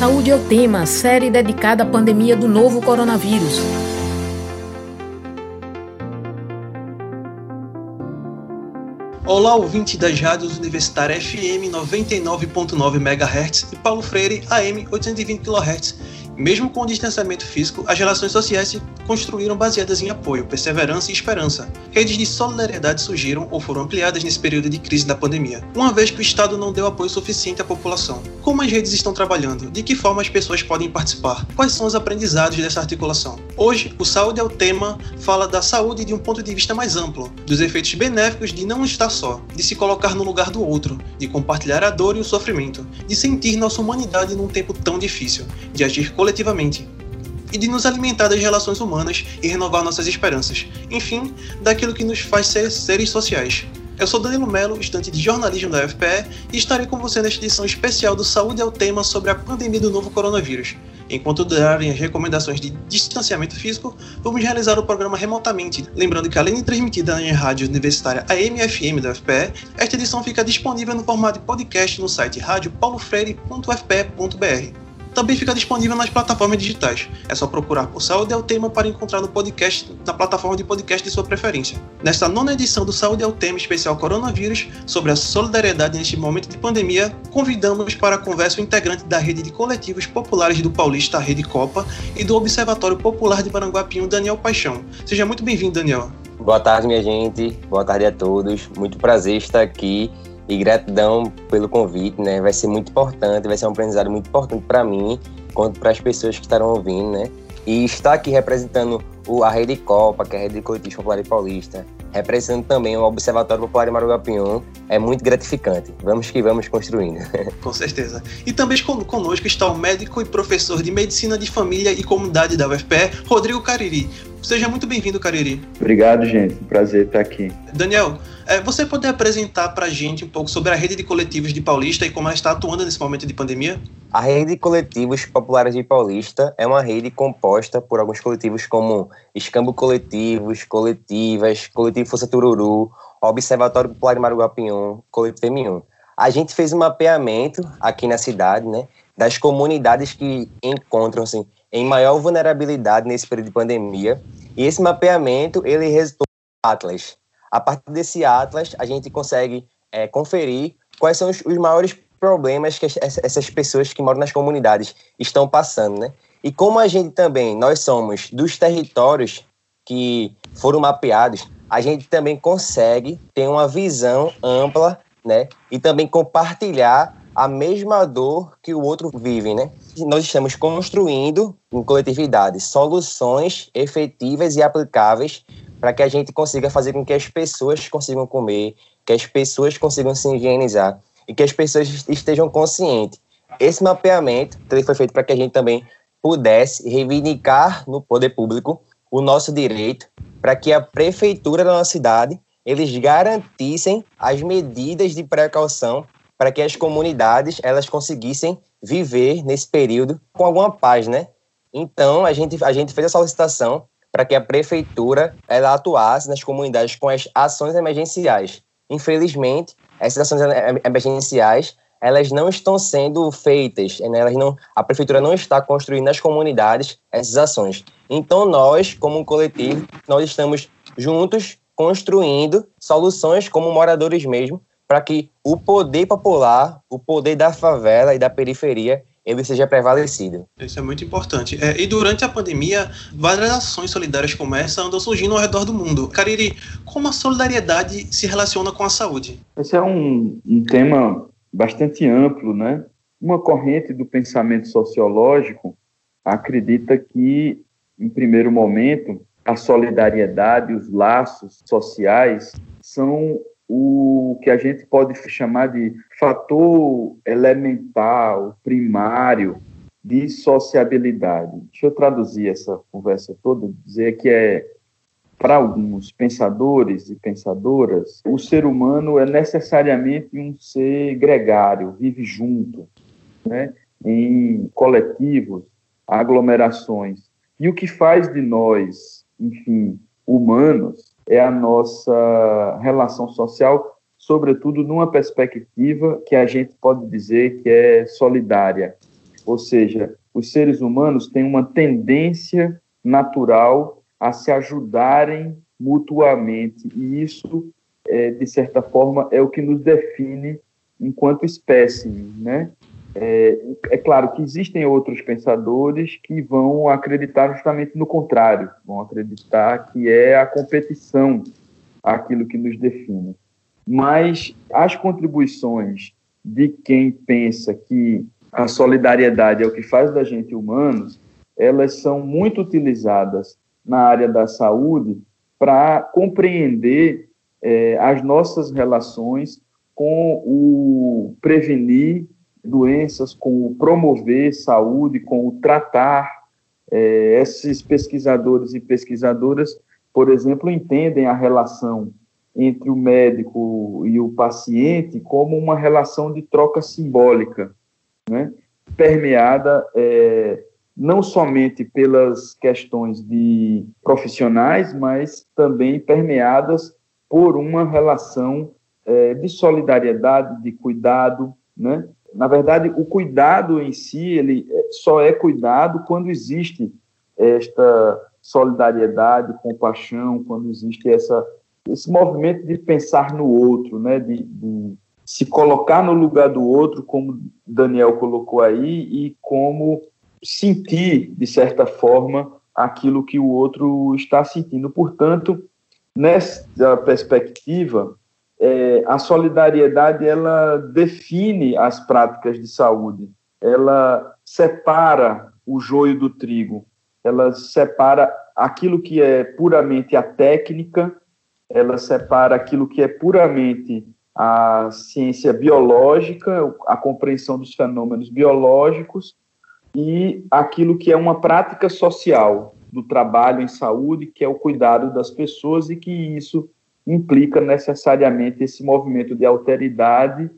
Saúde é o tema, série dedicada à pandemia do novo coronavírus. Olá, ouvinte das rádios Universitária FM 99.9 MHz e Paulo Freire AM 820 kHz mesmo com o distanciamento físico, as relações sociais se construíram baseadas em apoio, perseverança e esperança. Redes de solidariedade surgiram ou foram ampliadas nesse período de crise da pandemia, uma vez que o Estado não deu apoio suficiente à população. Como as redes estão trabalhando? De que forma as pessoas podem participar? Quais são os aprendizados dessa articulação? Hoje, o Saúde é o tema fala da saúde de um ponto de vista mais amplo, dos efeitos benéficos de não estar só, de se colocar no lugar do outro, de compartilhar a dor e o sofrimento, de sentir nossa humanidade num tempo tão difícil, de agir coletivamente coletivamente e de nos alimentar das relações humanas e renovar nossas esperanças, enfim, daquilo que nos faz ser seres sociais. Eu sou Danilo Melo, estudante de jornalismo da UFPE, e estarei com você nesta edição especial do Saúde é o Tema sobre a pandemia do novo coronavírus. Enquanto durarem as recomendações de distanciamento físico, vamos realizar o programa remotamente. Lembrando que, além de transmitida na rádio universitária AM/FM da UFPE, esta edição fica disponível no formato de podcast no site radiopaulofreire.fpe.br também fica disponível nas plataformas digitais. É só procurar por Saúde é o Tema para encontrar no podcast na plataforma de podcast de sua preferência. Nesta nona edição do Saúde é o Tema especial Coronavírus, sobre a solidariedade neste momento de pandemia, convidamos para a conversa o integrante da rede de coletivos populares do Paulista, Rede Copa, e do Observatório Popular de Maranguapinho, Daniel Paixão. Seja muito bem-vindo, Daniel. Boa tarde, minha gente. Boa tarde a todos. Muito prazer estar aqui e gratidão pelo convite, né? Vai ser muito importante, vai ser um aprendizado muito importante para mim, quanto para as pessoas que estarão ouvindo, né? E estar aqui representando o, a Rede Copa, que é a Rede de Coletivos Popular Paulista, representando também o Observatório Popular de Marugapion, é muito gratificante. Vamos que vamos construindo. Com certeza. E também conosco está o médico e professor de Medicina de Família e Comunidade da UFPE, Rodrigo Cariri. Seja muito bem-vindo, Cariri. Obrigado, gente. Prazer estar aqui. Daniel, é, você pode apresentar para a gente um pouco sobre a rede de coletivos de Paulista e como ela está atuando nesse momento de pandemia? A rede de coletivos populares de Paulista é uma rede composta por alguns coletivos como Escambo Coletivos, Coletivas, Coletivo Força Tururu, Observatório Popular de Maruguapion, Coletivo M1. A gente fez um mapeamento aqui na cidade, né, das comunidades que encontram-se em maior vulnerabilidade nesse período de pandemia. E esse mapeamento ele resultou em Atlas, a partir desse atlas, a gente consegue é, conferir quais são os, os, maiores problemas que essas pessoas que moram nas comunidades estão passando, né? E como a gente também, nós somos dos territórios que foram mapeados, a gente também consegue ter uma visão ampla, né? E também compartilhar a mesma dor que o outro vive, né? Nós estamos construindo em coletividade soluções efetivas e aplicáveis para que a gente consiga fazer com que as pessoas consigam comer, que as pessoas consigam se higienizar e que as pessoas estejam conscientes. Esse mapeamento ele foi feito para que a gente também pudesse reivindicar no poder público o nosso direito para que a prefeitura da nossa cidade eles garantissem as medidas de precaução para que as comunidades elas conseguissem viver nesse período com alguma paz, né? Então a gente a gente fez a solicitação para que a prefeitura ela atuasse nas comunidades com as ações emergenciais. Infelizmente, essas ações emergenciais elas não estão sendo feitas, né? elas não, a prefeitura não está construindo nas comunidades essas ações. Então nós, como um coletivo, nós estamos juntos construindo soluções como moradores mesmo, para que o poder popular, o poder da favela e da periferia ele seja prevalecido. Isso é muito importante. É, e durante a pandemia, várias ações solidárias como essa andam surgindo ao redor do mundo. Cariri, como a solidariedade se relaciona com a saúde? Esse é um, um tema bastante amplo, né? Uma corrente do pensamento sociológico acredita que, em primeiro momento, a solidariedade, os laços sociais são o que a gente pode chamar de fator elemental, primário de sociabilidade. Deixa eu traduzir essa conversa toda, dizer que é para alguns pensadores e pensadoras, o ser humano é necessariamente um ser gregário, vive junto, né? em coletivos, aglomerações. E o que faz de nós, enfim, humanos, é a nossa relação social, sobretudo numa perspectiva que a gente pode dizer que é solidária. ou seja, os seres humanos têm uma tendência natural a se ajudarem mutuamente, e isso, é, de certa forma, é o que nos define enquanto espécie, né? É, é, claro que existem outros pensadores que vão acreditar justamente no contrário, vão acreditar que é a competição aquilo que nos define. Mas as contribuições de quem pensa que a solidariedade é o que faz da gente humanos, elas são muito utilizadas na área da saúde para compreender é, as nossas relações com o prevenir doenças, com o promover saúde, com o tratar. É, esses pesquisadores e pesquisadoras, por exemplo, entendem a relação entre o médico e o paciente como uma relação de troca simbólica, né? permeada é, não somente pelas questões de profissionais, mas também permeadas por uma relação é, de solidariedade, de cuidado, né? Na verdade, o cuidado em si, ele é, só é cuidado quando existe esta solidariedade, compaixão, quando existe essa, esse movimento de pensar no outro, né? de, de se colocar no lugar do outro, como Daniel colocou aí, e como sentir, de certa forma, aquilo que o outro está sentindo. Portanto, nessa perspectiva, é, a solidariedade ela define as práticas de saúde, ela separa o joio do trigo, ela separa aquilo que é puramente a técnica, ela separa aquilo que é puramente a ciência biológica, a compreensão dos fenômenos biológicos e aquilo que é uma prática social do trabalho em saúde, que é o cuidado das pessoas e que isso implica necessariamente esse movimento de alteridade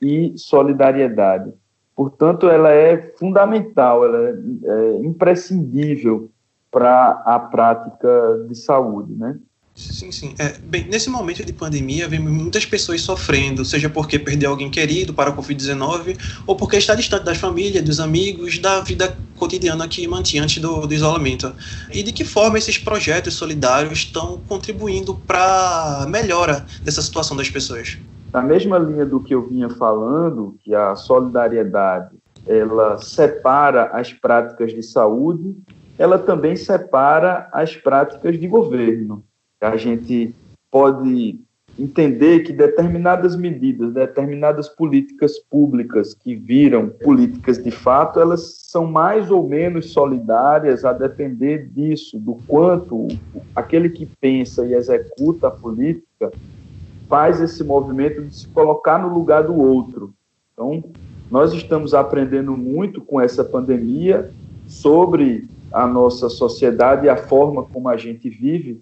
e solidariedade. Portanto, ela é fundamental, ela é, é imprescindível para a prática de saúde, né? Sim, sim. É, bem, nesse momento de pandemia, vemos muitas pessoas sofrendo, seja porque perdeu alguém querido para a Covid-19, ou porque está distante das famílias, dos amigos, da vida cotidiana que mantinha antes do, do isolamento. E de que forma esses projetos solidários estão contribuindo para a melhora dessa situação das pessoas? Na mesma linha do que eu vinha falando, que a solidariedade ela separa as práticas de saúde, ela também separa as práticas de governo a gente pode entender que determinadas medidas, determinadas políticas públicas que viram políticas de fato, elas são mais ou menos solidárias a depender disso, do quanto aquele que pensa e executa a política faz esse movimento de se colocar no lugar do outro. Então, nós estamos aprendendo muito com essa pandemia sobre a nossa sociedade e a forma como a gente vive,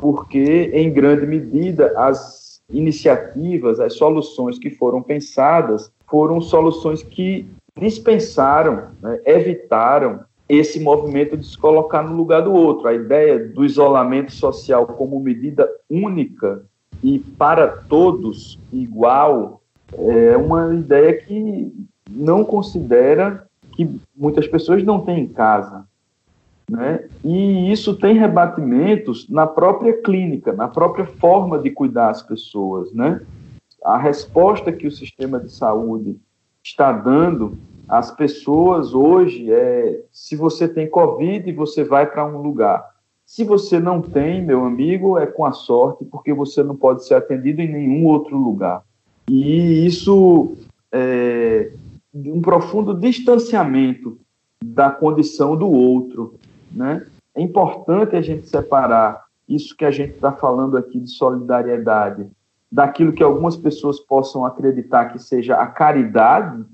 porque, em grande medida, as iniciativas, as soluções que foram pensadas foram soluções que dispensaram, né, evitaram esse movimento de se colocar no lugar do outro. A ideia do isolamento social como medida única e para todos igual é uma ideia que não considera que muitas pessoas não têm em casa. Né? E isso tem rebatimentos na própria clínica, na própria forma de cuidar as pessoas. Né? A resposta que o sistema de saúde está dando às pessoas hoje é: se você tem Covid, você vai para um lugar. Se você não tem, meu amigo, é com a sorte, porque você não pode ser atendido em nenhum outro lugar. E isso é um profundo distanciamento da condição do outro. Né? É importante a gente separar isso que a gente está falando aqui de solidariedade daquilo que algumas pessoas possam acreditar que seja a caridade,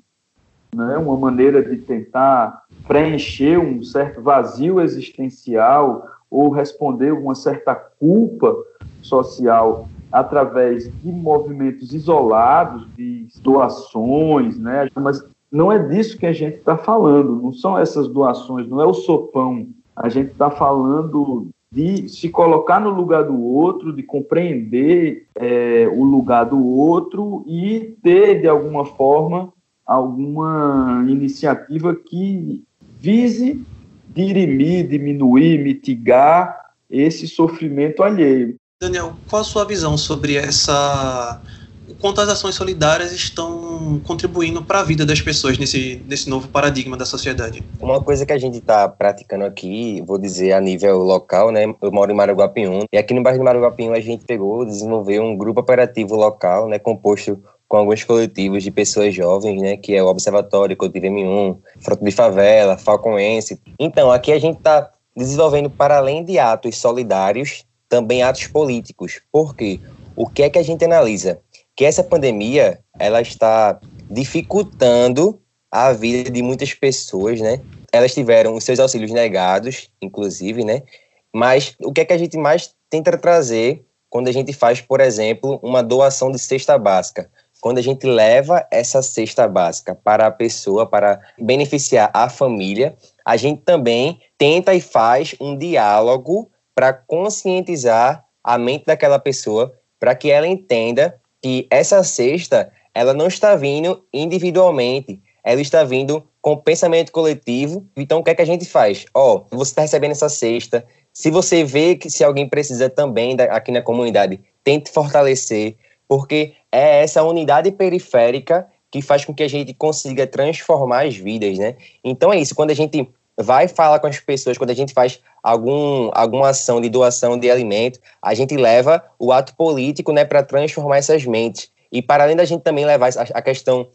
né? uma maneira de tentar preencher um certo vazio existencial ou responder uma certa culpa social através de movimentos isolados, de doações, né? Mas não é disso que a gente está falando, não são essas doações, não é o sopão a gente está falando de se colocar no lugar do outro, de compreender é, o lugar do outro e ter, de alguma forma, alguma iniciativa que vise dirimir, diminuir, mitigar esse sofrimento alheio. Daniel, qual a sua visão sobre essa quanto as ações solidárias estão contribuindo para a vida das pessoas nesse, nesse novo paradigma da sociedade? Uma coisa que a gente está praticando aqui, vou dizer a nível local, né? Eu moro em Maruguapium, e aqui no bairro de Maruguapium a gente pegou, desenvolveu um grupo operativo local, né? Composto com alguns coletivos de pessoas jovens, né, que é o Observatório Coletivo M1, Frota de Favela, Falconense. Então, aqui a gente está desenvolvendo, para além de atos solidários, também atos políticos. Por quê? O que é que a gente analisa? Que essa pandemia ela está dificultando a vida de muitas pessoas, né? Elas tiveram os seus auxílios negados, inclusive, né? Mas o que é que a gente mais tenta trazer quando a gente faz, por exemplo, uma doação de cesta básica? Quando a gente leva essa cesta básica para a pessoa, para beneficiar a família, a gente também tenta e faz um diálogo para conscientizar a mente daquela pessoa, para que ela entenda que essa cesta ela não está vindo individualmente, ela está vindo com pensamento coletivo. Então, o que é que a gente faz? Ó, oh, você está recebendo essa cesta. Se você vê que se alguém precisa também aqui na comunidade, tente fortalecer, porque é essa unidade periférica que faz com que a gente consiga transformar as vidas, né? Então é isso, quando a gente vai falar com as pessoas, quando a gente faz algum, alguma ação de doação de alimento, a gente leva o ato político né, para transformar essas mentes. E para além da gente também levar a, questão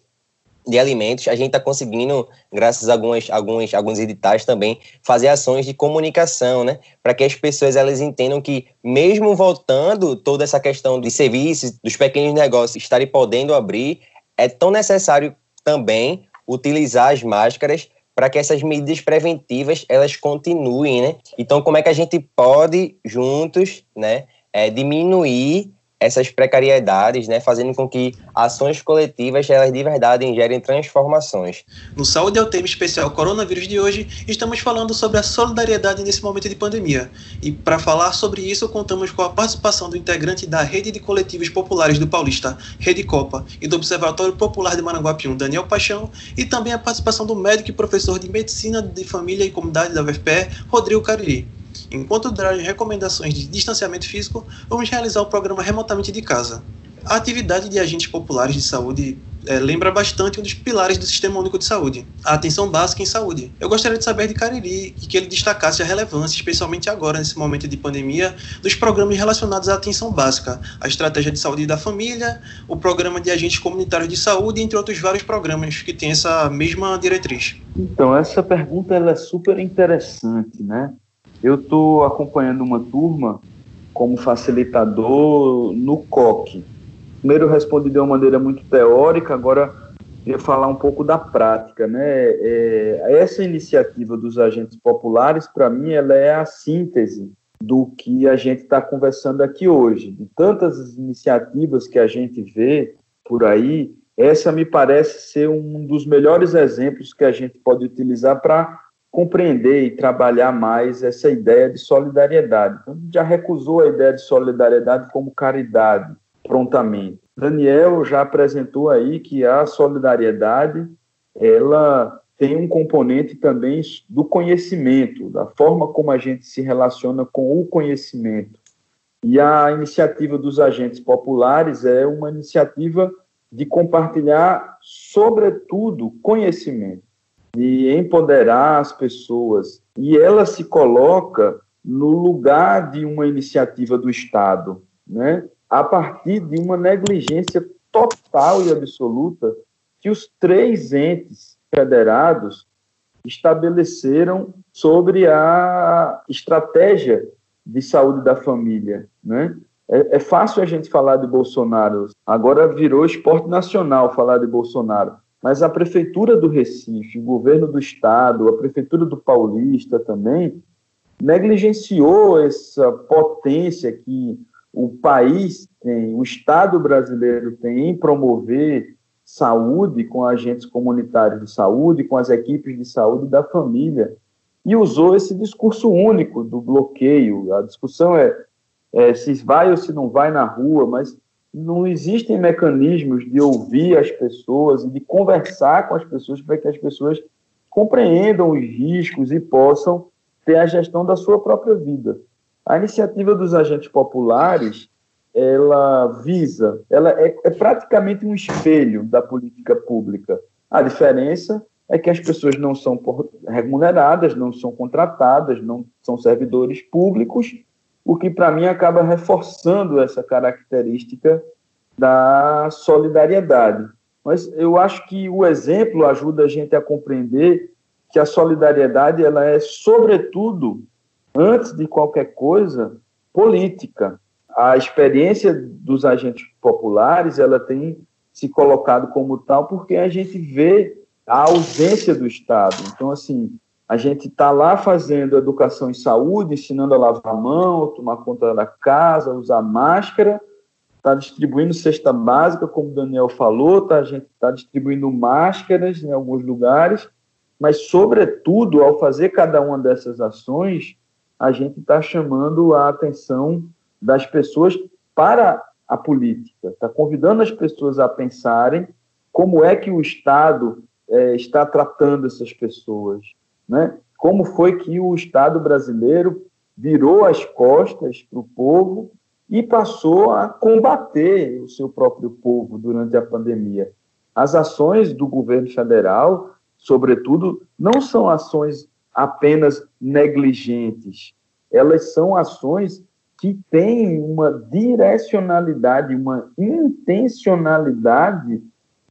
de alimentos, a gente está conseguindo, graças a algumas, alguns, alguns editais também, fazer ações de comunicação, né? Para que as pessoas elas entendam que, mesmo voltando toda essa questão de serviços, dos pequenos negócios estarem podendo abrir, é tão necessário também utilizar as máscaras para que essas medidas preventivas elas continuem, né? Então, como é que a gente pode juntos, né, é, diminuir essas precariedades, né, fazendo com que ações coletivas elas de verdade gerem transformações. No Saúde é o tema especial Coronavírus de hoje, estamos falando sobre a solidariedade nesse momento de pandemia. E para falar sobre isso, contamos com a participação do integrante da Rede de Coletivos Populares do Paulista, Rede Copa, e do Observatório Popular de Maranguapium, Daniel Paixão, e também a participação do médico e professor de Medicina de Família e Comunidade da UFPE, Rodrigo Cariri. Enquanto durarem recomendações de distanciamento físico, vamos realizar o programa remotamente de casa. A atividade de agentes populares de saúde é, lembra bastante um dos pilares do Sistema Único de Saúde, a atenção básica em saúde. Eu gostaria de saber de Cariri e que ele destacasse a relevância, especialmente agora, nesse momento de pandemia, dos programas relacionados à atenção básica, a estratégia de saúde da família, o programa de agentes comunitários de saúde, entre outros vários programas que têm essa mesma diretriz. Então, essa pergunta é super interessante, né? Eu estou acompanhando uma turma como facilitador no COC. Primeiro eu respondi de uma maneira muito teórica, agora eu falar um pouco da prática, né? É, essa iniciativa dos agentes populares, para mim, ela é a síntese do que a gente está conversando aqui hoje. De tantas iniciativas que a gente vê por aí, essa me parece ser um dos melhores exemplos que a gente pode utilizar para compreender e trabalhar mais essa ideia de solidariedade. Então, já recusou a ideia de solidariedade como caridade prontamente. Daniel já apresentou aí que a solidariedade ela tem um componente também do conhecimento, da forma como a gente se relaciona com o conhecimento. E a iniciativa dos agentes populares é uma iniciativa de compartilhar, sobretudo, conhecimento de empoderar as pessoas. E ela se coloca no lugar de uma iniciativa do Estado, né? a partir de uma negligência total e absoluta que os três entes federados estabeleceram sobre a estratégia de saúde da família. Né? É, é fácil a gente falar de Bolsonaro, agora virou esporte nacional falar de Bolsonaro mas a Prefeitura do Recife, o governo do Estado, a Prefeitura do Paulista também, negligenciou essa potência que o país tem, o Estado brasileiro tem em promover saúde com agentes comunitários de saúde, com as equipes de saúde da família, e usou esse discurso único do bloqueio. A discussão é, é se vai ou se não vai na rua, mas não existem mecanismos de ouvir as pessoas e de conversar com as pessoas para que as pessoas compreendam os riscos e possam ter a gestão da sua própria vida. A iniciativa dos agentes populares, ela visa, ela é, é praticamente um espelho da política pública. A diferença é que as pessoas não são remuneradas, não são contratadas, não são servidores públicos, o que para mim acaba reforçando essa característica da solidariedade. Mas eu acho que o exemplo ajuda a gente a compreender que a solidariedade ela é sobretudo antes de qualquer coisa política. A experiência dos agentes populares ela tem se colocado como tal porque a gente vê a ausência do Estado. Então, assim, a gente está lá fazendo educação em saúde, ensinando a lavar a mão, tomar conta da casa, usar máscara, está distribuindo cesta básica, como o Daniel falou, tá, a gente está distribuindo máscaras em alguns lugares, mas, sobretudo, ao fazer cada uma dessas ações, a gente está chamando a atenção das pessoas para a política, está convidando as pessoas a pensarem como é que o Estado é, está tratando essas pessoas, né? Como foi que o Estado brasileiro virou as costas para o povo e passou a combater o seu próprio povo durante a pandemia. As ações do governo federal, sobretudo, não são ações apenas negligentes, elas são ações que têm uma direcionalidade, uma intencionalidade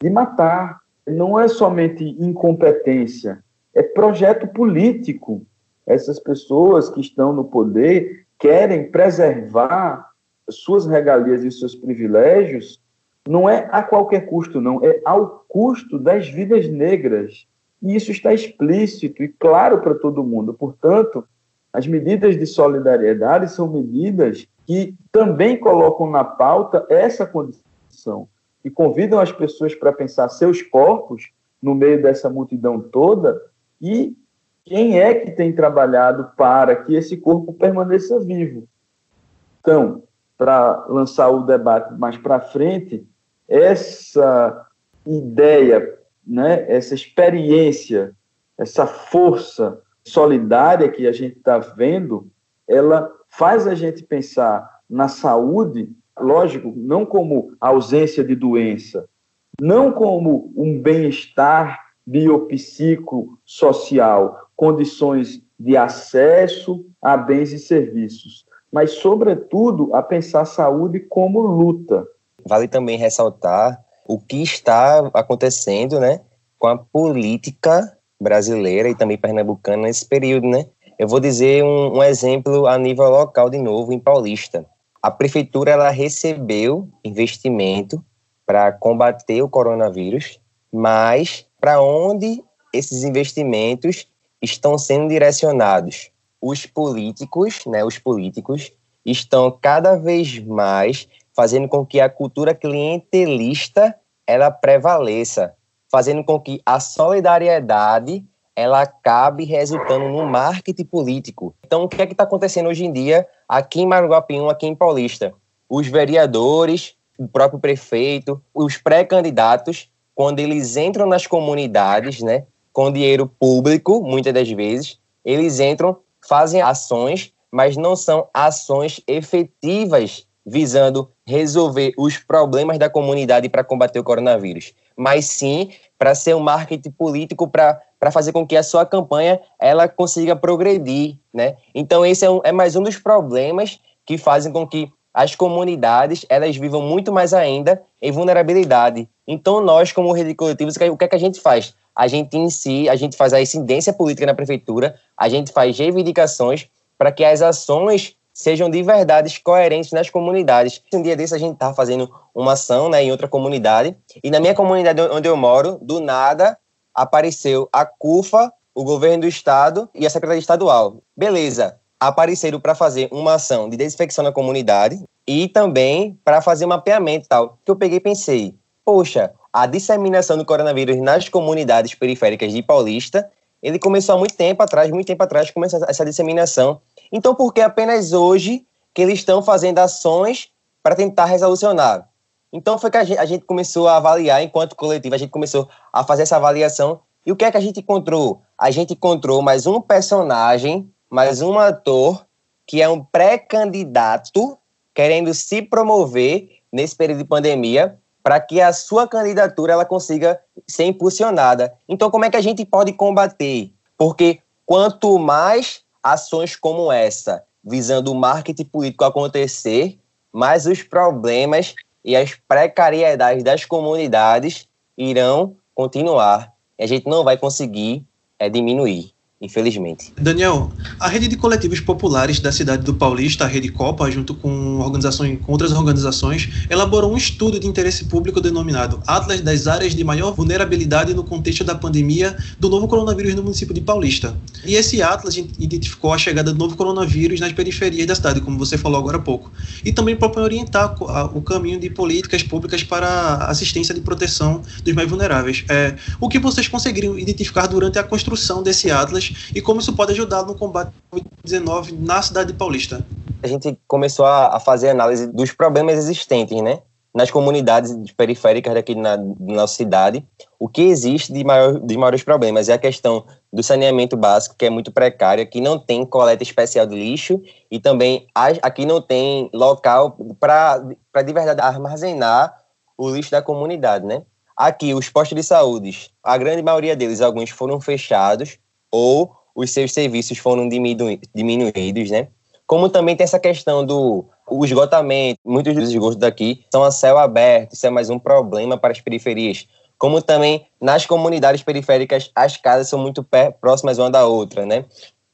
de matar, não é somente incompetência, é projeto político. Essas pessoas que estão no poder querem preservar suas regalias e seus privilégios, não é a qualquer custo, não, é ao custo das vidas negras. E isso está explícito e claro para todo mundo. Portanto, as medidas de solidariedade são medidas que também colocam na pauta essa condição e convidam as pessoas para pensar seus corpos no meio dessa multidão toda e quem é que tem trabalhado para que esse corpo permaneça vivo. Então, para lançar o debate mais para frente, essa ideia, né, essa experiência, essa força solidária que a gente está vendo, ela faz a gente pensar na saúde lógico, não como ausência de doença, não como um bem-estar biopsicossocial, condições de acesso a bens e serviços, mas, sobretudo, a pensar a saúde como luta. Vale também ressaltar o que está acontecendo né, com a política brasileira e também pernambucana nesse período. Né? Eu vou dizer um, um exemplo a nível local, de novo, em Paulista a prefeitura ela recebeu investimento para combater o coronavírus, mas para onde esses investimentos estão sendo direcionados? Os políticos, né, os políticos estão cada vez mais fazendo com que a cultura clientelista ela prevaleça, fazendo com que a solidariedade ela acabe resultando no marketing político. Então, o que é que está acontecendo hoje em dia aqui em Maruguapium, aqui em Paulista? Os vereadores, o próprio prefeito, os pré-candidatos, quando eles entram nas comunidades, né, com dinheiro público, muitas das vezes, eles entram, fazem ações, mas não são ações efetivas visando resolver os problemas da comunidade para combater o coronavírus, mas sim para ser um marketing político para fazer com que a sua campanha ela consiga progredir, né? Então esse é, um, é mais um dos problemas que fazem com que as comunidades elas vivam muito mais ainda em vulnerabilidade. Então nós como rede coletivos o que é que a gente faz? A gente em si, a gente faz a incidência política na prefeitura, a gente faz reivindicações para que as ações sejam de verdade coerentes nas comunidades. Um dia desse a gente estava fazendo uma ação né, em outra comunidade, e na minha comunidade onde eu moro, do nada, apareceu a CUFA, o governo do estado e a secretaria estadual. Beleza, apareceram para fazer uma ação de desinfecção na comunidade e também para fazer um mapeamento tal. Que eu peguei e pensei, poxa, a disseminação do coronavírus nas comunidades periféricas de Paulista, ele começou há muito tempo atrás, muito tempo atrás começou essa disseminação. Então, por que apenas hoje que eles estão fazendo ações para tentar resolucionar? Então foi que a gente, a gente começou a avaliar enquanto coletivo, a gente começou a fazer essa avaliação. E o que é que a gente encontrou? A gente encontrou mais um personagem, mais um ator, que é um pré-candidato querendo se promover nesse período de pandemia para que a sua candidatura ela consiga ser impulsionada. Então, como é que a gente pode combater? Porque quanto mais ações como essa, visando o marketing político acontecer, mais os problemas e as precariedades das comunidades irão continuar. E a gente não vai conseguir é, diminuir infelizmente. Daniel, a rede de coletivos populares da cidade do Paulista, a Rede Copa, junto com, organizações, com outras organizações, elaborou um estudo de interesse público denominado Atlas das áreas de maior vulnerabilidade no contexto da pandemia do novo coronavírus no município de Paulista. E esse Atlas identificou a chegada do novo coronavírus nas periferias da cidade, como você falou agora há pouco, e também propõe orientar o caminho de políticas públicas para assistência de proteção dos mais vulneráveis. É, o que vocês conseguiram identificar durante a construção desse Atlas e como isso pode ajudar no combate ao Covid-19 na cidade de Paulista. A gente começou a fazer análise dos problemas existentes, né? nas comunidades periféricas daqui na, na nossa cidade, o que existe de, maior, de maiores problemas é a questão do saneamento básico, que é muito precário, que não tem coleta especial de lixo e também aqui não tem local para de verdade armazenar o lixo da comunidade, né? Aqui, os postos de saúde, a grande maioria deles, alguns foram fechados, ou os seus serviços foram diminu diminuídos, né? Como também tem essa questão do o esgotamento, muitos dos esgotos daqui são a céu aberto, isso é mais um problema para as periferias. Como também nas comunidades periféricas, as casas são muito próximas uma da outra, né?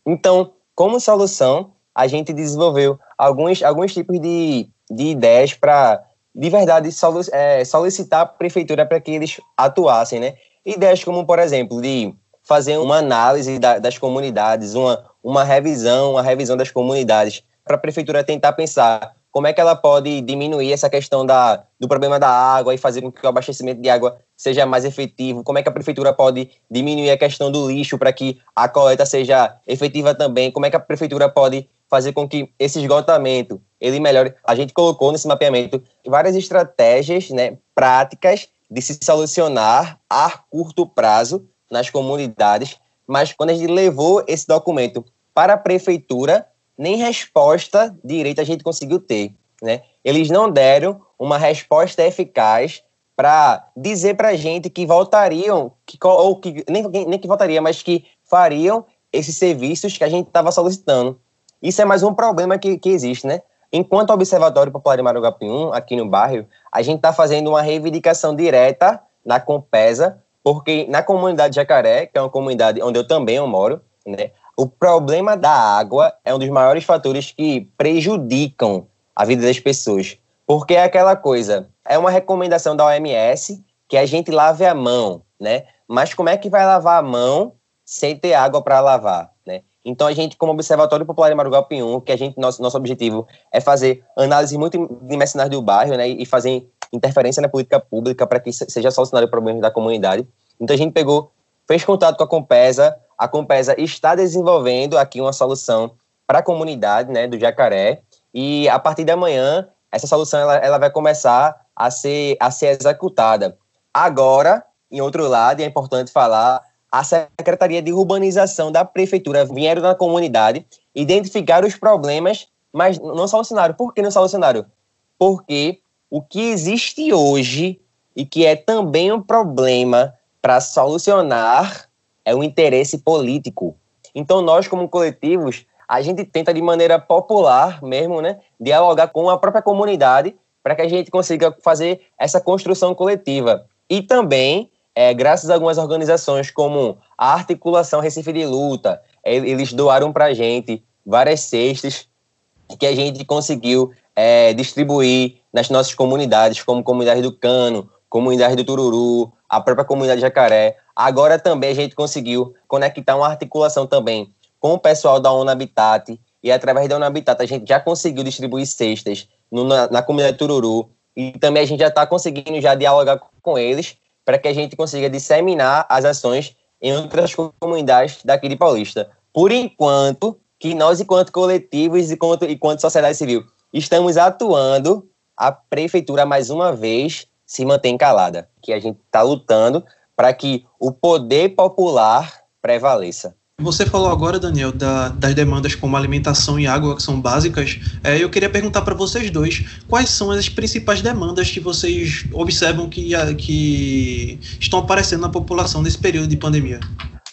Então, como solução, a gente desenvolveu alguns, alguns tipos de, de ideias para, de verdade, é, solicitar a prefeitura para que eles atuassem, né? Ideias como, por exemplo, de fazer uma análise da, das comunidades, uma, uma revisão, uma revisão das comunidades, para a prefeitura tentar pensar como é que ela pode diminuir essa questão da, do problema da água e fazer com que o abastecimento de água seja mais efetivo, como é que a prefeitura pode diminuir a questão do lixo para que a coleta seja efetiva também, como é que a prefeitura pode fazer com que esse esgotamento ele melhore. A gente colocou nesse mapeamento várias estratégias né, práticas de se solucionar a curto prazo nas comunidades, mas quando a gente levou esse documento para a prefeitura, nem resposta direita a gente conseguiu ter. Né? Eles não deram uma resposta eficaz para dizer para a gente que voltariam, que, ou que nem, nem que voltaria, mas que fariam esses serviços que a gente estava solicitando. Isso é mais um problema que, que existe, né? Enquanto Observatório Popular de Marugapium, aqui no bairro, a gente está fazendo uma reivindicação direta na Compesa porque na comunidade Jacaré, que é uma comunidade onde eu também moro, né, o problema da água é um dos maiores fatores que prejudicam a vida das pessoas. Porque é aquela coisa, é uma recomendação da OMS que a gente lave a mão, né? Mas como é que vai lavar a mão sem ter água para lavar, né? Então a gente, como Observatório Popular de Marugal que a gente nosso nosso objetivo é fazer análise multidimensionais do bairro, né, e fazer interferência na política pública para que seja solucionado o problema da comunidade. Então a gente pegou, fez contato com a Compesa, a Compesa está desenvolvendo aqui uma solução para a comunidade né, do Jacaré, e a partir de amanhã essa solução ela, ela vai começar a ser, a ser executada. Agora, em outro lado, é importante falar, a Secretaria de Urbanização da Prefeitura vieram na comunidade, identificar os problemas, mas não solucionaram. Por que não solucionaram? Porque o que existe hoje e que é também um problema para solucionar é o interesse político. Então nós como coletivos, a gente tenta de maneira popular mesmo, né, dialogar com a própria comunidade para que a gente consiga fazer essa construção coletiva. E também, é, graças a algumas organizações como a Articulação Recife de Luta, eles doaram para a gente várias cestas que a gente conseguiu é, distribuir nas nossas comunidades, como comunidade do Cano, comunidade do Tururu, a própria comunidade Jacaré. Agora também a gente conseguiu conectar uma articulação também com o pessoal da ONU Habitat, e através da ONU Habitat a gente já conseguiu distribuir cestas no, na, na comunidade Tururu, e também a gente já está conseguindo já dialogar com eles para que a gente consiga disseminar as ações em outras comunidades daqui de Paulista. Por enquanto, que nós, enquanto coletivos e enquanto, enquanto sociedade civil, estamos atuando a prefeitura, mais uma vez, se mantém calada. Que a gente está lutando para que o poder popular prevaleça. Você falou agora, Daniel, da, das demandas como alimentação e água, que são básicas. É, eu queria perguntar para vocês dois quais são as principais demandas que vocês observam que, que estão aparecendo na população nesse período de pandemia.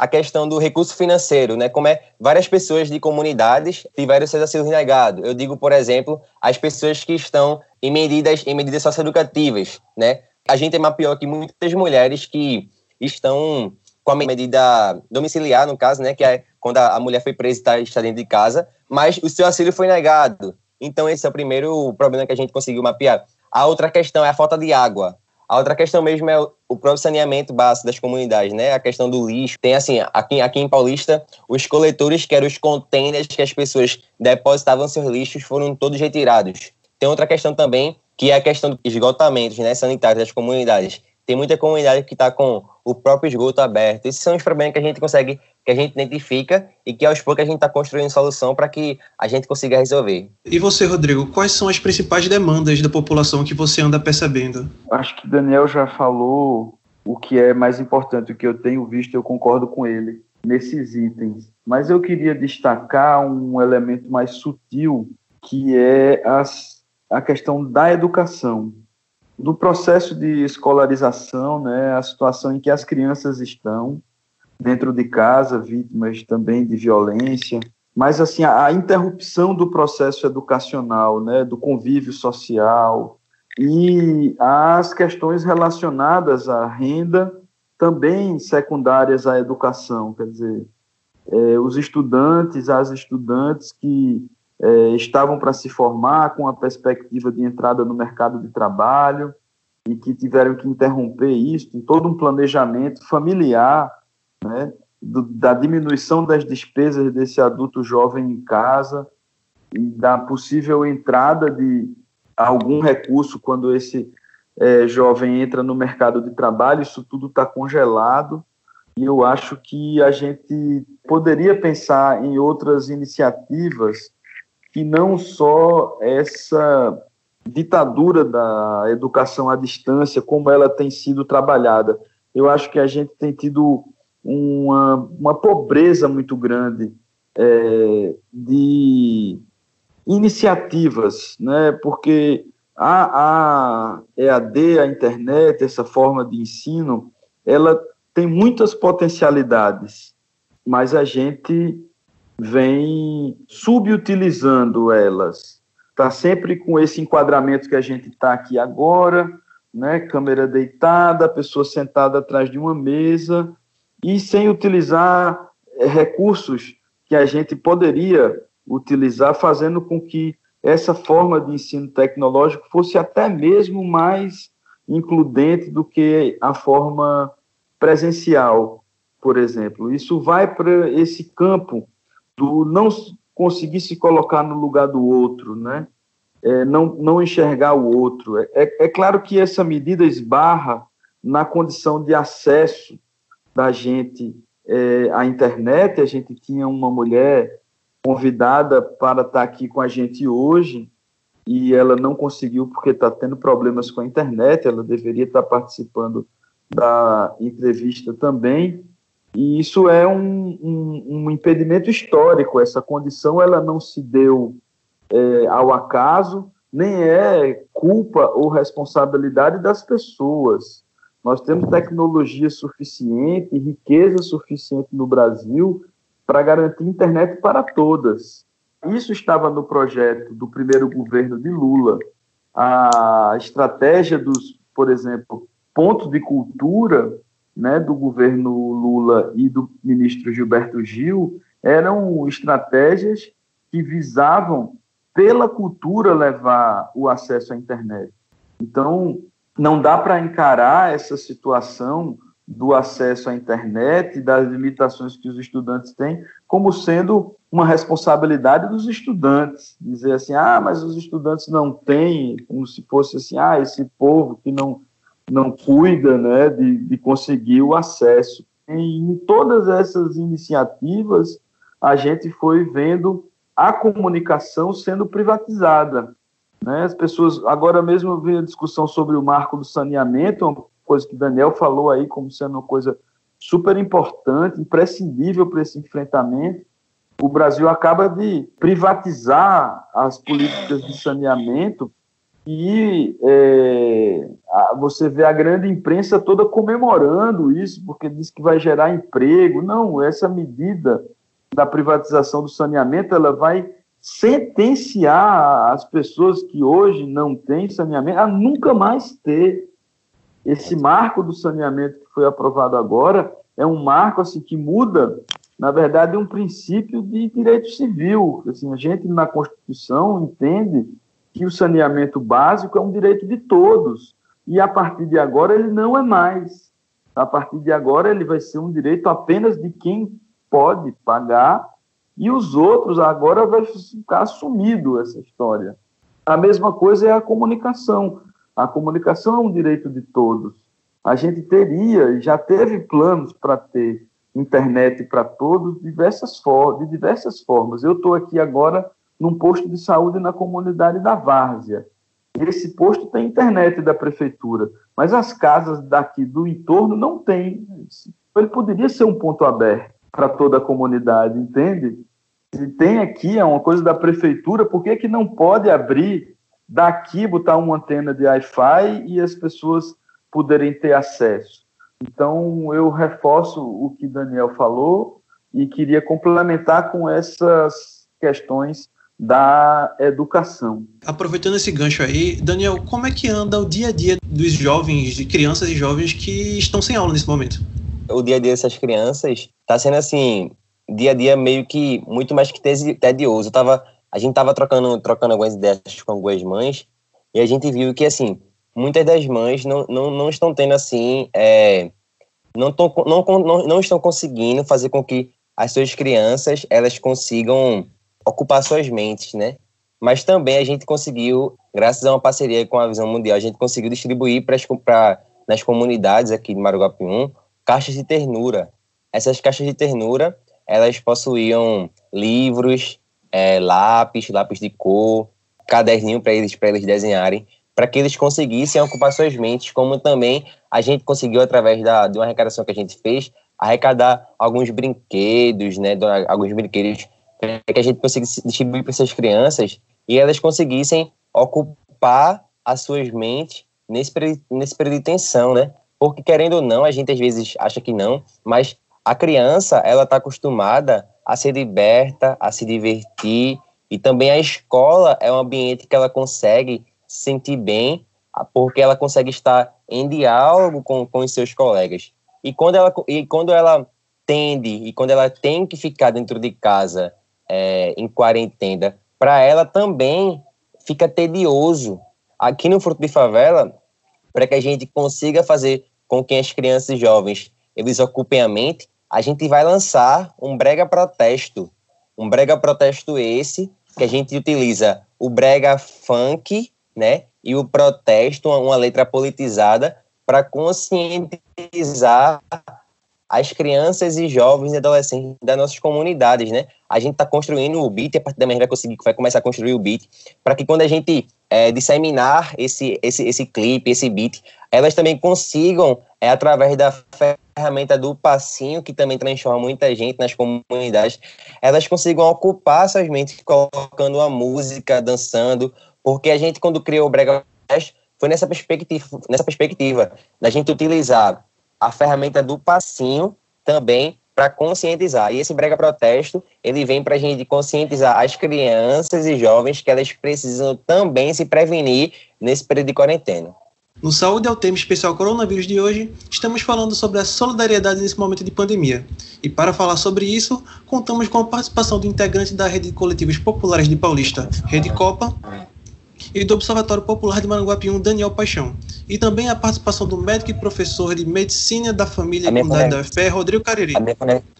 A questão do recurso financeiro, né? Como é várias pessoas de comunidades tiveram seus auxílios negados. Eu digo, por exemplo, as pessoas que estão em medidas, em medidas socioeducativas, né? A gente mapeou aqui muitas mulheres que estão com a medida domiciliar, no caso, né, que é quando a, mulher foi presa e está, dentro de casa, mas o seu auxílio foi negado. Então, esse é o primeiro problema que a gente conseguiu mapear. A outra questão é a falta de água. A outra questão mesmo é o próprio saneamento básico das comunidades, né? A questão do lixo. Tem, assim, aqui, aqui em Paulista, os coletores, que eram os containers que as pessoas depositavam seus lixos, foram todos retirados. Tem outra questão também, que é a questão dos esgotamentos né, sanitários das comunidades. Tem muita comunidade que está com o próprio esgoto aberto. Esses são os problemas que a gente consegue, que a gente identifica e que aos poucos a gente está construindo solução para que a gente consiga resolver. E você, Rodrigo, quais são as principais demandas da população que você anda percebendo? Acho que Daniel já falou o que é mais importante, o que eu tenho visto, eu concordo com ele nesses itens. Mas eu queria destacar um elemento mais sutil, que é as, a questão da educação do processo de escolarização, né, a situação em que as crianças estão dentro de casa, vítimas também de violência, mas assim a, a interrupção do processo educacional, né, do convívio social e as questões relacionadas à renda também secundárias à educação, quer dizer, é, os estudantes, as estudantes que é, estavam para se formar com a perspectiva de entrada no mercado de trabalho e que tiveram que interromper isso, em todo um planejamento familiar, né, do, da diminuição das despesas desse adulto jovem em casa e da possível entrada de algum recurso quando esse é, jovem entra no mercado de trabalho, isso tudo está congelado. E eu acho que a gente poderia pensar em outras iniciativas que não só essa ditadura da educação à distância, como ela tem sido trabalhada. Eu acho que a gente tem tido uma, uma pobreza muito grande é, de iniciativas, né? porque a, a EAD, a internet, essa forma de ensino, ela tem muitas potencialidades, mas a gente vem subutilizando elas. Está sempre com esse enquadramento que a gente está aqui agora, né? câmera deitada, pessoa sentada atrás de uma mesa, e sem utilizar é, recursos que a gente poderia utilizar, fazendo com que essa forma de ensino tecnológico fosse até mesmo mais includente do que a forma presencial, por exemplo. Isso vai para esse campo do não conseguir se colocar no lugar do outro, né? É, não, não enxergar o outro. É, é, é claro que essa medida esbarra na condição de acesso da gente é, à internet. A gente tinha uma mulher convidada para estar aqui com a gente hoje e ela não conseguiu porque está tendo problemas com a internet. Ela deveria estar participando da entrevista também. E isso é um, um, um impedimento histórico. Essa condição ela não se deu é, ao acaso, nem é culpa ou responsabilidade das pessoas. Nós temos tecnologia suficiente, riqueza suficiente no Brasil para garantir internet para todas. Isso estava no projeto do primeiro governo de Lula. A estratégia dos, por exemplo, pontos de cultura né, do governo Lula e do ministro Gilberto Gil eram estratégias que visavam, pela cultura, levar o acesso à internet. Então, não dá para encarar essa situação do acesso à internet e das limitações que os estudantes têm como sendo uma responsabilidade dos estudantes. Dizer assim, ah, mas os estudantes não têm, como se fosse assim, ah, esse povo que não não cuida né, de, de conseguir o acesso. E em todas essas iniciativas, a gente foi vendo a comunicação sendo privatizada. Né? As pessoas, agora mesmo eu vi a discussão sobre o marco do saneamento, uma coisa que Daniel falou aí como sendo uma coisa super importante, imprescindível para esse enfrentamento. O Brasil acaba de privatizar as políticas de saneamento e é, você vê a grande imprensa toda comemorando isso, porque diz que vai gerar emprego. Não, essa medida da privatização do saneamento, ela vai sentenciar as pessoas que hoje não têm saneamento a nunca mais ter. Esse marco do saneamento que foi aprovado agora é um marco assim que muda, na verdade, um princípio de direito civil. Assim, a gente na Constituição entende que o saneamento básico é um direito de todos e a partir de agora ele não é mais. A partir de agora ele vai ser um direito apenas de quem pode pagar e os outros agora vai ficar assumido essa história. A mesma coisa é a comunicação. A comunicação é um direito de todos. A gente teria, já teve planos para ter internet para todos diversas de diversas formas. Eu estou aqui agora num posto de saúde na comunidade da Várzea. Esse posto tem internet da prefeitura, mas as casas daqui do entorno não têm. Ele poderia ser um ponto aberto para toda a comunidade, entende? Se tem aqui é uma coisa da prefeitura, por que, que não pode abrir daqui, botar uma antena de Wi-Fi e as pessoas poderem ter acesso? Então, eu reforço o que Daniel falou e queria complementar com essas questões da educação. Aproveitando esse gancho aí, Daniel, como é que anda o dia a dia dos jovens, de crianças e jovens que estão sem aula nesse momento? o dia a dia dessas crianças tá sendo assim, dia a dia meio que muito mais que tedioso. Eu tava, a gente tava trocando, trocando algumas ideias com algumas mães e a gente viu que, assim, muitas das mães não, não, não estão tendo, assim, é, não, tão, não, não, não estão conseguindo fazer com que as suas crianças, elas consigam ocupar suas mentes, né? Mas também a gente conseguiu, graças a uma parceria com a Visão Mundial, a gente conseguiu distribuir para nas comunidades aqui de Maruguapium caixas de ternura. Essas caixas de ternura, elas possuíam livros, é, lápis, lápis de cor, caderninho para eles, eles desenharem, para que eles conseguissem ocupar suas mentes, como também a gente conseguiu, através da, de uma arrecadação que a gente fez, arrecadar alguns brinquedos, né, alguns brinquedos que a gente conseguisse distribuir para essas crianças e elas conseguissem ocupar as suas mentes nesse período, nesse período de tensão, né? Porque, querendo ou não, a gente às vezes acha que não, mas a criança, ela está acostumada a ser liberta, a se divertir, e também a escola é um ambiente que ela consegue se sentir bem, porque ela consegue estar em diálogo com, com os seus colegas. E quando ela, e quando ela tende, e quando ela tem que ficar dentro de casa é, em quarentena, para ela também fica tedioso. Aqui no Fruto de Favela, para que a gente consiga fazer com que as crianças e jovens eles ocupem a mente, a gente vai lançar um brega protesto. Um brega protesto esse que a gente utiliza o brega funk, né, e o protesto, uma letra politizada para conscientizar as crianças e jovens e adolescentes das nossas comunidades, né? A gente está construindo o BIT, a partir da manhã vai conseguir, vai começar a construir o BIT, para que quando a gente é, disseminar esse, esse, esse clipe, esse beat, elas também consigam, é, através da ferramenta do passinho, que também transforma muita gente nas comunidades, elas consigam ocupar suas mentes colocando a música, dançando, porque a gente, quando criou o Brega foi nessa perspectiva, nessa perspectiva da gente utilizar a ferramenta do passinho também para conscientizar. E esse brega protesto, ele vem para a gente conscientizar as crianças e jovens que elas precisam também se prevenir nesse período de quarentena. No Saúde é o tema especial Coronavírus de hoje, estamos falando sobre a solidariedade nesse momento de pandemia. E para falar sobre isso, contamos com a participação do integrante da Rede de Coletivos Populares de Paulista, Rede Copa, e do Observatório Popular de Maranguapium, Daniel Paixão. E também a participação do médico e professor de Medicina da Família e Comunidade da UFPE, Rodrigo Cariri.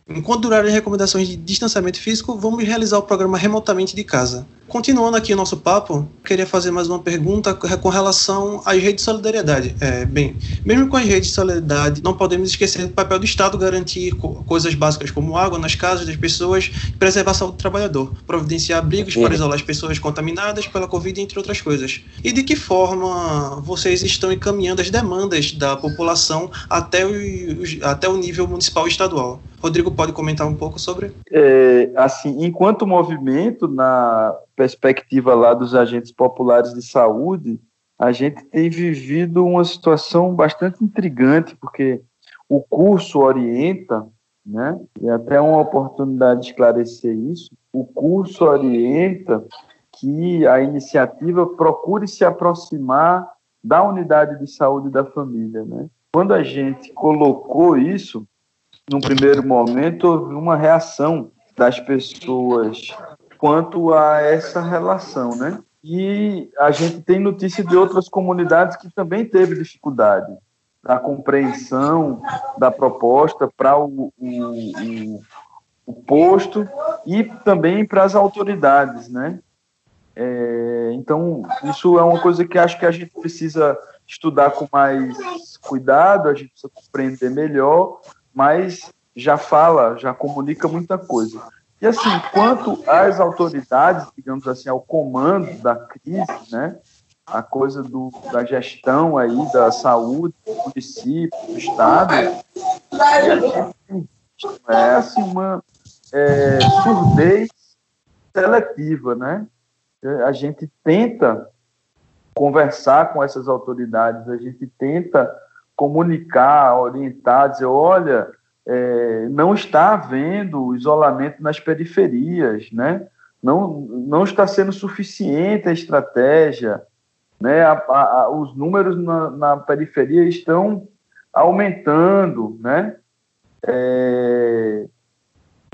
Enquanto durarem as recomendações de distanciamento físico, vamos realizar o programa remotamente de casa. Continuando aqui o nosso papo, queria fazer mais uma pergunta com relação às redes de solidariedade. É, bem, mesmo com as redes de solidariedade, não podemos esquecer do papel do Estado garantir co coisas básicas como água nas casas das pessoas e preservar a saúde do trabalhador, providenciar abrigos para isolar as pessoas contaminadas pela Covid, entre outras coisas. E de que forma vocês estão encaminhando as demandas da população até até o nível municipal e estadual? Rodrigo pode comentar um pouco sobre? É, assim, enquanto movimento, na perspectiva lá dos agentes populares de saúde, a gente tem vivido uma situação bastante intrigante, porque o curso orienta, né, e até uma oportunidade de esclarecer isso, o curso orienta que a iniciativa procure se aproximar da unidade de saúde da família, né? Quando a gente colocou isso, num primeiro momento, houve uma reação das pessoas quanto a essa relação, né? E a gente tem notícia de outras comunidades que também teve dificuldade da compreensão da proposta para o, o, o, posto e também para as autoridades, né? É, então, isso é uma coisa que acho que a gente precisa estudar com mais cuidado, a gente precisa compreender melhor, mas já fala, já comunica muita coisa. E assim, quanto às autoridades, digamos assim, ao comando da crise, né, a coisa do, da gestão aí da saúde, do município, do estado, é assim uma é, surdez seletiva, né? A gente tenta conversar com essas autoridades, a gente tenta comunicar, orientar, dizer, olha, é, não está havendo isolamento nas periferias, né? Não, não está sendo suficiente a estratégia, né? A, a, os números na, na, periferia estão aumentando, né? É,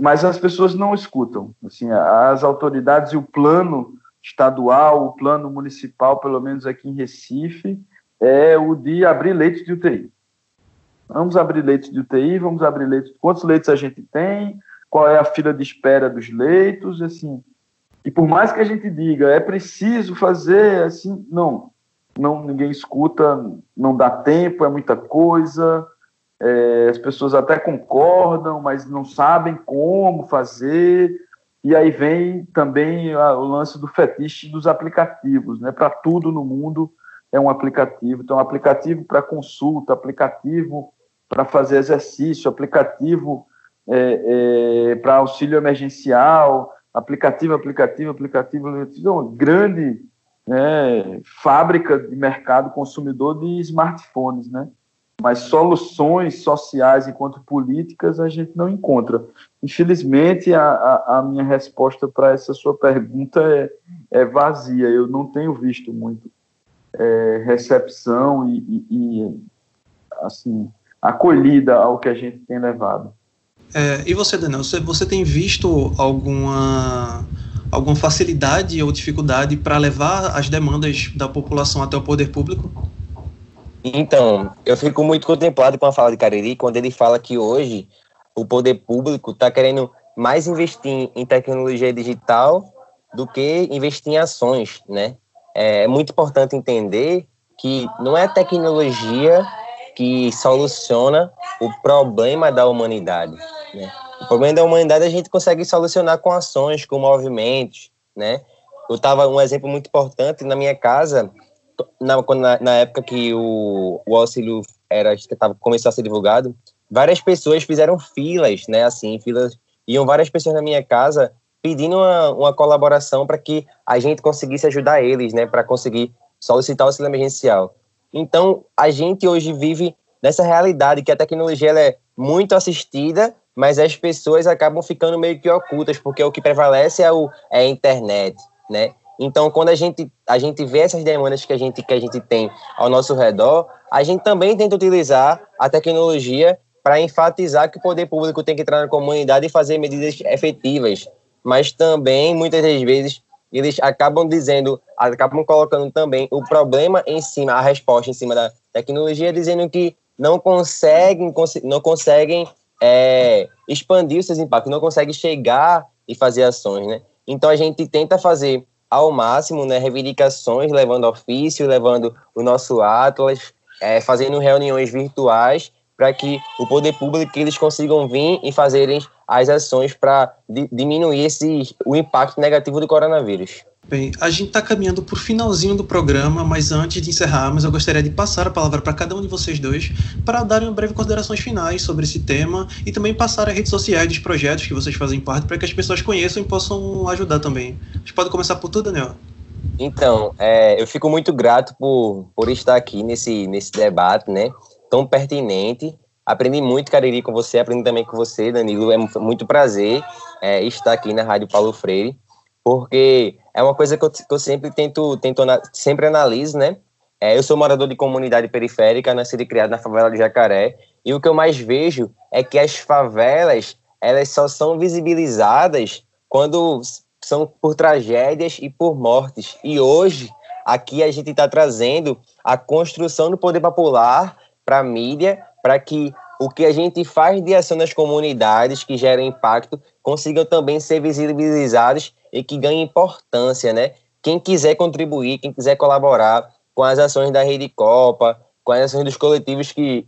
mas as pessoas não escutam. Assim, as autoridades e o plano estadual, o plano municipal, pelo menos aqui em Recife, é o de abrir leitos de UTI. Vamos abrir leitos de UTI, vamos abrir leitos. Quantos leitos a gente tem? Qual é a fila de espera dos leitos? Assim. E por mais que a gente diga, é preciso fazer assim, não, não ninguém escuta, não dá tempo, é muita coisa. É, as pessoas até concordam, mas não sabem como fazer. E aí vem também a, o lance do fetiche dos aplicativos, né? Para tudo no mundo é um aplicativo. Então, aplicativo para consulta, aplicativo para fazer exercício, aplicativo é, é, para auxílio emergencial, aplicativo, aplicativo, aplicativo, aplicativo uma grande né, fábrica de mercado consumidor de smartphones, né? Mas soluções sociais enquanto políticas a gente não encontra. Infelizmente, a, a, a minha resposta para essa sua pergunta é, é, vazia. Eu não tenho visto muito é, recepção e, e, e assim acolhida ao que a gente tem levado. É, e você, Daniel, você, você tem visto alguma, alguma facilidade ou dificuldade para levar as demandas da população até o poder público? Então, eu fico muito contemplado com a fala de Cariri quando ele fala que hoje o poder público está querendo mais investir em tecnologia digital do que investir em ações, né? É muito importante entender que não é tecnologia que soluciona o problema da humanidade. Né? O problema da humanidade a gente consegue solucionar com ações, com movimentos, né? Eu tava um exemplo muito importante na minha casa, na, na, na época que o, o auxílio era que tava, começou a ser divulgado, várias pessoas fizeram filas, né? Assim, filas, iam várias pessoas na minha casa pedindo uma, uma colaboração para que a gente conseguisse ajudar eles, né? Para conseguir solicitar o auxílio emergencial. Então, a gente hoje vive nessa realidade que a tecnologia é muito assistida, mas as pessoas acabam ficando meio que ocultas, porque o que prevalece é, o, é a internet, né? Então, quando a gente, a gente vê essas demandas que a, gente, que a gente tem ao nosso redor, a gente também tenta utilizar a tecnologia para enfatizar que o poder público tem que entrar na comunidade e fazer medidas efetivas, mas também, muitas das vezes, eles acabam dizendo, acabam colocando também o problema em cima, a resposta em cima da tecnologia, dizendo que não conseguem, não conseguem é, expandir os seus impactos, não consegue chegar e fazer ações, né? Então a gente tenta fazer ao máximo, né, reivindicações, levando ofício, levando o nosso atlas, é, fazendo reuniões virtuais para que o poder público eles consigam vir e fazerem as ações para di diminuir esse, o impacto negativo do coronavírus. Bem, a gente está caminhando para o finalzinho do programa, mas antes de encerrarmos, eu gostaria de passar a palavra para cada um de vocês dois para darem breves considerações finais sobre esse tema e também passar as redes sociais dos projetos que vocês fazem parte para que as pessoas conheçam e possam ajudar também. A gente pode começar por tudo, Daniel. Então, é, eu fico muito grato por, por estar aqui nesse, nesse debate, né? Tão pertinente. Aprendi muito, Cariri, com você, aprendi também com você, Danilo. É muito prazer é, estar aqui na Rádio Paulo Freire, porque é uma coisa que eu, que eu sempre tento, tento, sempre analiso, né? É, eu sou morador de comunidade periférica, nascido e criado na favela de Jacaré, e o que eu mais vejo é que as favelas, elas só são visibilizadas quando são por tragédias e por mortes. E hoje, aqui a gente está trazendo a construção do poder popular para a mídia, para que o que a gente faz de ação nas comunidades que gera impacto consigam também ser visibilizados e que ganhe importância, né? Quem quiser contribuir, quem quiser colaborar com as ações da Rede Copa, com as ações dos coletivos que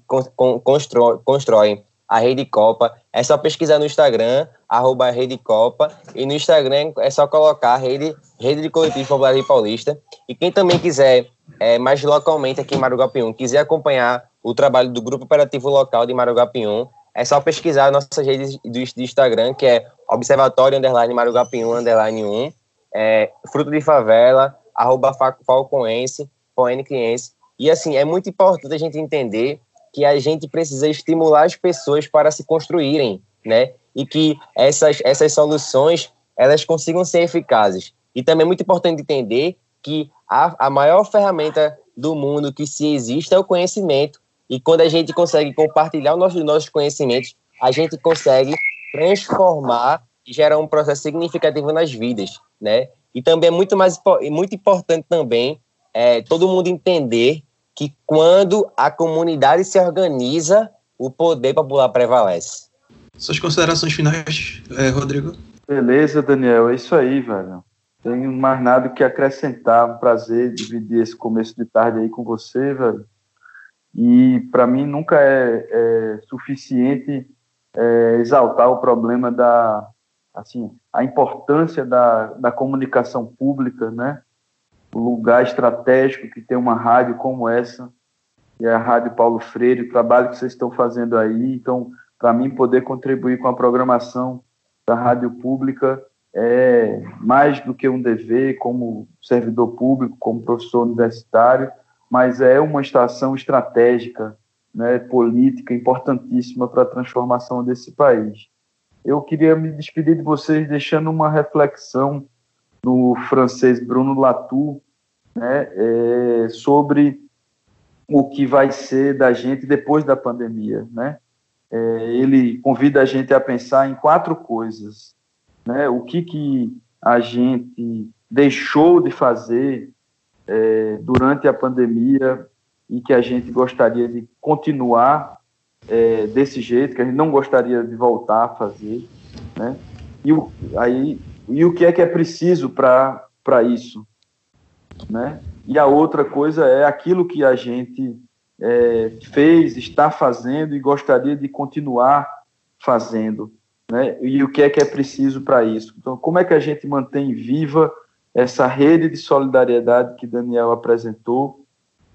constro constroem a Rede Copa, é só pesquisar no Instagram, arroba Rede Copa, e no Instagram é só colocar Rede, Rede de Coletivos Populares de Paulista. E quem também quiser, é, mais localmente aqui em Marugapium, quiser acompanhar o trabalho do Grupo Operativo Local de Marugapium, é só pesquisar nossas redes do, Instagram, que é Observatório Underline Underline 1, é, Fruto de Favela, arroba Falconense, Poenicriense. E assim, é muito importante a gente entender que a gente precisa estimular as pessoas para se construírem, né? E que essas, essas soluções, elas consigam ser eficazes. E também é muito importante entender que a, a maior ferramenta do mundo que se existe é o conhecimento. E quando a gente consegue compartilhar os nossos, nossos conhecimentos, a gente consegue transformar e gerar um processo significativo nas vidas, né? E também é muito mais muito importante também é, todo mundo entender que quando a comunidade se organiza, o poder popular prevalece. Suas considerações finais, é, Rodrigo? Beleza, Daniel, é isso aí, velho. Tenho mais nada que acrescentar. Um prazer dividir esse começo de tarde aí com você, velho. E para mim nunca é, é suficiente é, exaltar o problema da assim a importância da, da comunicação pública, né? O lugar estratégico que tem uma rádio como essa, que é a Rádio Paulo Freire, o trabalho que vocês estão fazendo aí. Então, para mim poder contribuir com a programação da rádio pública é mais do que um dever como servidor público, como professor universitário, mas é uma estação estratégica né, política importantíssima para a transformação desse país. Eu queria me despedir de vocês deixando uma reflexão do francês Bruno Latour né, é, sobre o que vai ser da gente depois da pandemia. Né? É, ele convida a gente a pensar em quatro coisas. Né? O que, que a gente deixou de fazer é, durante a pandemia e que a gente gostaria de continuar é, desse jeito, que a gente não gostaria de voltar a fazer, né? E o, aí, e o que é que é preciso para isso, né? E a outra coisa é aquilo que a gente é, fez, está fazendo e gostaria de continuar fazendo, né? E o que é que é preciso para isso? Então, como é que a gente mantém viva essa rede de solidariedade que Daniel apresentou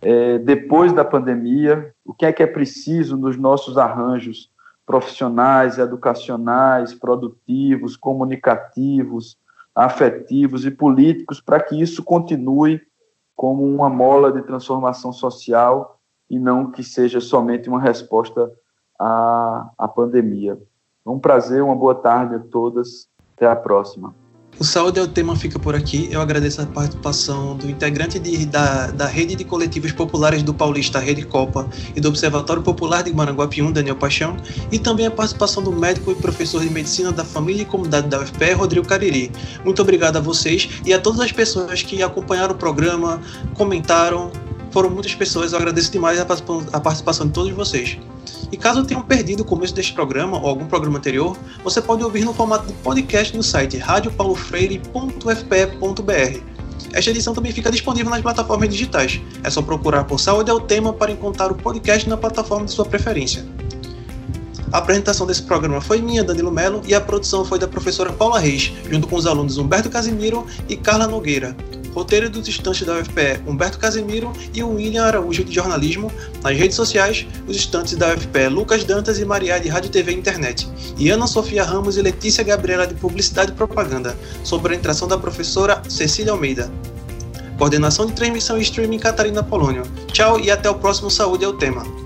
é, depois da pandemia, o que é que é preciso nos nossos arranjos profissionais, educacionais, produtivos, comunicativos, afetivos e políticos para que isso continue como uma mola de transformação social e não que seja somente uma resposta à, à pandemia. Um prazer, uma boa tarde a todas. Até a próxima. O Saúde é o tema fica por aqui. Eu agradeço a participação do integrante de, da, da Rede de Coletivos Populares do Paulista, Rede Copa, e do Observatório Popular de Maranguapium, Daniel Paixão, e também a participação do médico e professor de Medicina da Família e Comunidade da UFPE, Rodrigo Cariri. Muito obrigado a vocês e a todas as pessoas que acompanharam o programa, comentaram. Foram muitas pessoas, eu agradeço demais a participação de todos vocês. E caso tenham perdido o começo deste programa ou algum programa anterior, você pode ouvir no formato de podcast no site radiopaulofreire.fpe.br. Esta edição também fica disponível nas plataformas digitais. É só procurar por Saúde é o Tema para encontrar o podcast na plataforma de sua preferência. A apresentação desse programa foi minha, Danilo Melo, e a produção foi da professora Paula Reis, junto com os alunos Humberto Casimiro e Carla Nogueira. Roteiro dos estantes da UFPE, Humberto Casemiro e o William Araújo de Jornalismo. Nas redes sociais, os estantes da UFPE, Lucas Dantas e Maria de Rádio TV e Internet. E Ana Sofia Ramos e Letícia Gabriela de Publicidade e Propaganda, sob a orientação da professora Cecília Almeida. Coordenação de transmissão e streaming Catarina Polônio. Tchau e até o próximo Saúde é o Tema.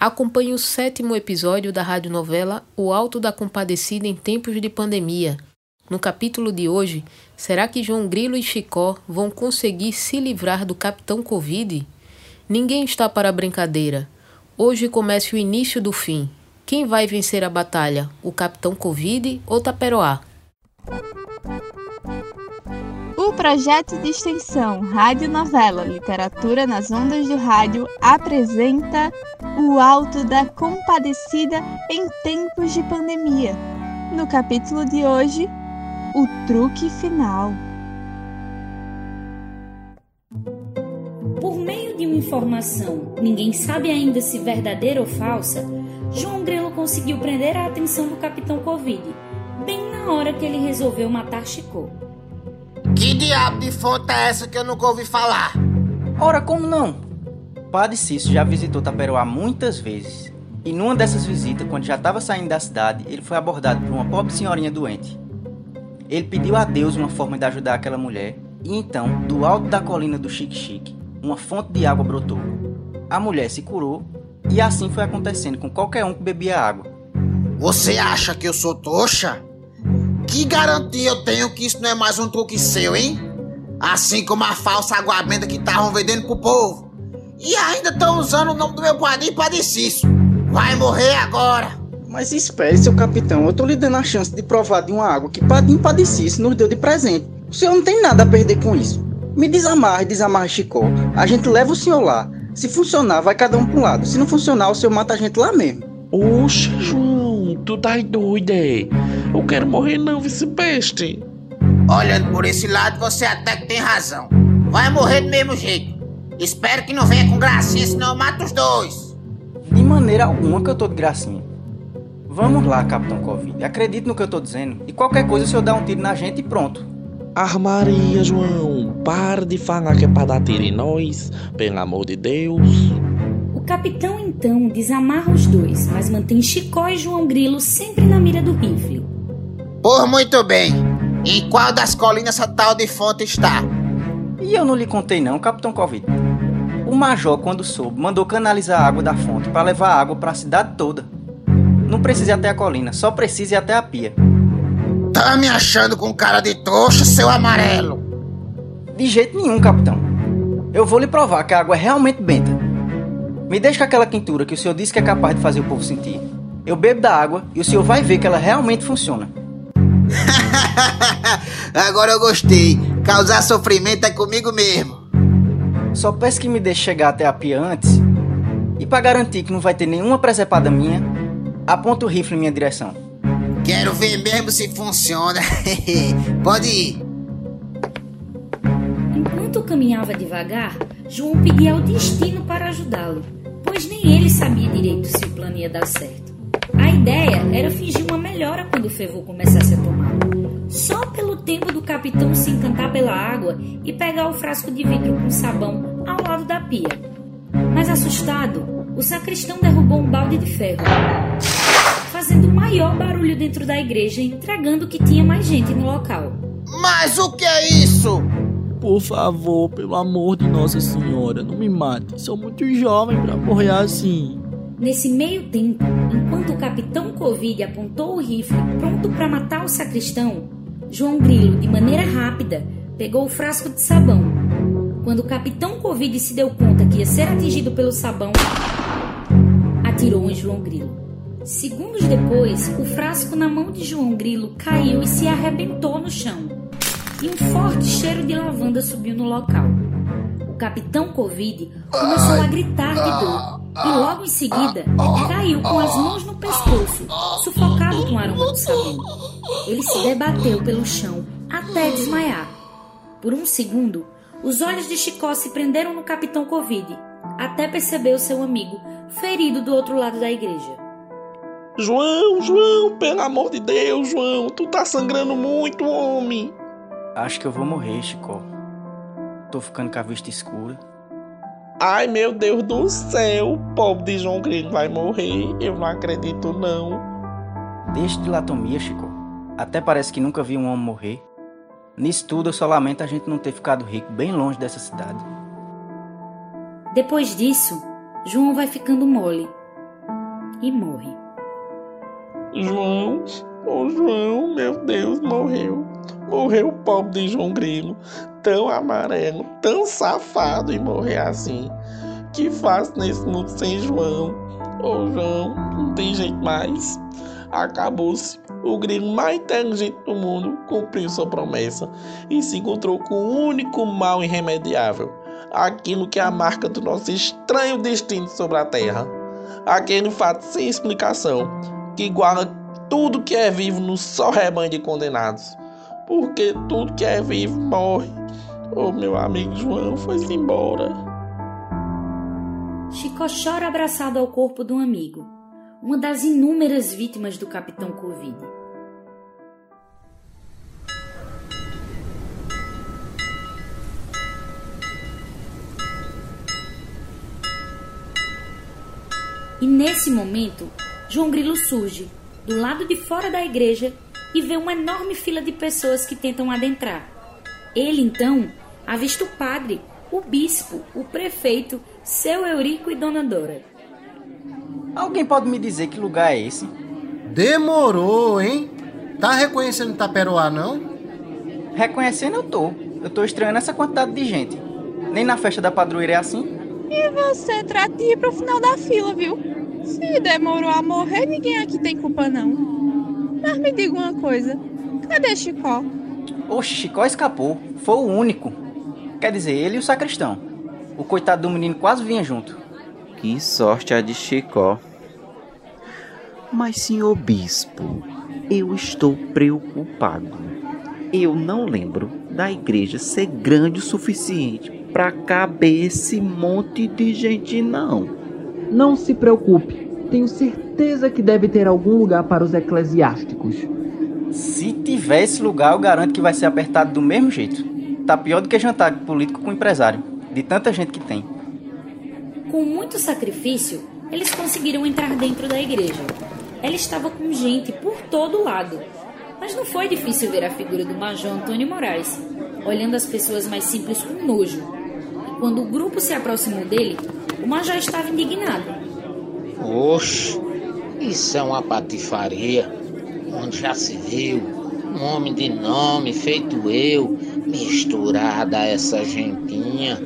Acompanhe o sétimo episódio da radionovela O Alto da Compadecida em Tempos de Pandemia. No capítulo de hoje, será que João Grilo e Chicó vão conseguir se livrar do Capitão Covid? Ninguém está para brincadeira. Hoje começa o início do fim. Quem vai vencer a batalha? O Capitão Covid ou Taperoá? O projeto de extensão Rádio Novela Literatura nas Ondas do Rádio apresenta O Alto da Compadecida em Tempos de Pandemia. No capítulo de hoje, o truque final. Por meio de uma informação, ninguém sabe ainda se verdadeira ou falsa, João Grelo conseguiu prender a atenção do Capitão Covid, bem na hora que ele resolveu matar Chico. Que diabo de fonte é essa que eu nunca ouvi falar? Ora, como não? Padre Cício já visitou Taperoá muitas vezes. E numa dessas visitas, quando já estava saindo da cidade, ele foi abordado por uma pobre senhorinha doente. Ele pediu a Deus uma forma de ajudar aquela mulher, e então, do alto da colina do Chique Chique, uma fonte de água brotou. A mulher se curou, e assim foi acontecendo com qualquer um que bebia água. Você acha que eu sou toxa? Que garantia eu tenho que isso não é mais um truque seu, hein? Assim como a falsa água benta que estavam vendendo pro povo. E ainda estão usando o nome do meu padrinho para isso. Vai morrer agora. Mas espere, seu capitão. Eu tô lhe dando a chance de provar de uma água que Padim Padecice nos deu de presente. O senhor não tem nada a perder com isso. Me desamarre, desamarre Chicó. A gente leva o senhor lá. Se funcionar, vai cada um pro lado. Se não funcionar, o senhor mata a gente lá mesmo. Oxe, João, tu tá doido, é? Eu quero morrer não, vice-peste. Olhando por esse lado, você até que tem razão. Vai morrer do mesmo jeito. Espero que não venha com gracinha, senão eu mato os dois. De maneira alguma que eu tô de gracinha. Vamos lá, Capitão Covid. Acredite no que eu tô dizendo. E qualquer coisa, o senhor dá um tiro na gente e pronto. Armaria, João. Para de falar que é pra dar tiro em nós. Pelo amor de Deus. O capitão então desamarra os dois, mas mantém Chicó e João Grilo sempre na mira do rifle. Por muito bem. Em qual das colinas essa tal de fonte está? E eu não lhe contei não, Capitão Covid. O major, quando soube, mandou canalizar a água da fonte para levar água para a cidade toda. Não precisa ir até a colina, só precisa ir até a pia. Tá me achando com cara de trouxa, seu amarelo? De jeito nenhum, capitão. Eu vou lhe provar que a água é realmente benta. Me deixe com aquela quintura que o senhor disse que é capaz de fazer o povo sentir. Eu bebo da água e o senhor vai ver que ela realmente funciona. Agora eu gostei. Causar sofrimento é comigo mesmo. Só peço que me deixe chegar até a pia antes. E para garantir que não vai ter nenhuma presepada minha, aponta o rifle em minha direção. Quero ver mesmo se funciona. Pode ir. Enquanto caminhava devagar, João pedia ao destino para ajudá-lo, pois nem ele sabia direito se o plano ia dar certo. A ideia era fingir uma melhora quando o fervor começasse a tomar. Só pelo tempo do capitão se encantar pela água e pegar o frasco de vidro com sabão ao lado da pia. Mas assustado, o sacristão derrubou um balde de ferro, fazendo o maior barulho dentro da igreja, entregando que tinha mais gente no local. Mas o que é isso? Por favor, pelo amor de Nossa Senhora, não me mate. Sou muito jovem para morrer assim. Nesse meio tempo, enquanto o capitão Covid apontou o rifle pronto para matar o sacristão, João Grilo, de maneira rápida, pegou o frasco de sabão. Quando o capitão Covid se deu conta que ia ser atingido pelo sabão, atirou em João Grilo. Segundos depois, o frasco na mão de João Grilo caiu e se arrebentou no chão. E um forte cheiro de lavanda subiu no local. O capitão Covid começou a gritar de dor e logo em seguida caiu com as mãos no pescoço, sufocado com o aroma do sabão. Ele se debateu pelo chão até desmaiar. Por um segundo, os olhos de Chicó se prenderam no capitão Covid, até perceber o seu amigo ferido do outro lado da igreja. João, João, pelo amor de Deus, João, tu tá sangrando muito, homem. Acho que eu vou morrer, Chicó. Tô ficando com a vista escura. Ai, meu Deus do céu, o pobre de João Grilo vai morrer. Eu não acredito, não. Deixa de latomia, Chico. Até parece que nunca vi um homem morrer. Nisso tudo, eu só lamento a gente não ter ficado rico bem longe dessa cidade. Depois disso, João vai ficando mole e morre. João, oh João, meu Deus, morreu. Morreu o pobre de João Grilo, tão amarelo, tão safado e morrer assim. Que faço nesse mundo sem João? Ô João, não tem jeito mais. Acabou-se. O grilo mais inteligente do mundo cumpriu sua promessa e se encontrou com o único mal irremediável, aquilo que é a marca do nosso estranho destino sobre a Terra. Aquele fato sem explicação que iguala tudo que é vivo no só rebanho de condenados. Porque tudo que é vivo morre. O meu amigo João foi-se embora. Chico chora abraçado ao corpo de um amigo, uma das inúmeras vítimas do Capitão Covid. E nesse momento, João Grilo surge, do lado de fora da igreja, e vê uma enorme fila de pessoas que tentam adentrar. Ele então avista o padre, o bispo, o prefeito, seu Eurico e Dona Dora. Alguém pode me dizer que lugar é esse? Demorou, hein? Tá reconhecendo Taperoá, não? Reconhecendo eu tô. Eu tô estranhando essa quantidade de gente. Nem na festa da padroeira é assim. E você trata de ir pro final da fila, viu? Se demorou a morrer, ninguém aqui tem culpa, não. Mas me diga uma coisa: cadê Chicó? O Chicó escapou. Foi o único. Quer dizer, ele e o sacristão. O coitado do menino quase vinha junto. Que sorte a de Chicó. Mas, senhor bispo, eu estou preocupado. Eu não lembro da igreja ser grande o suficiente para caber esse monte de gente, não. Não se preocupe. Tenho certeza que deve ter algum lugar para os eclesiásticos. Se tiver esse lugar, eu garanto que vai ser apertado do mesmo jeito. Tá pior do que jantar político com empresário, de tanta gente que tem. Com muito sacrifício, eles conseguiram entrar dentro da igreja. Ela estava com gente por todo lado. Mas não foi difícil ver a figura do Major Antônio Moraes, olhando as pessoas mais simples com nojo. E quando o grupo se aproximou dele, o Major estava indignado. Oxe, isso é uma patifaria. Onde já se viu um homem de nome feito eu, misturado a essa gentinha.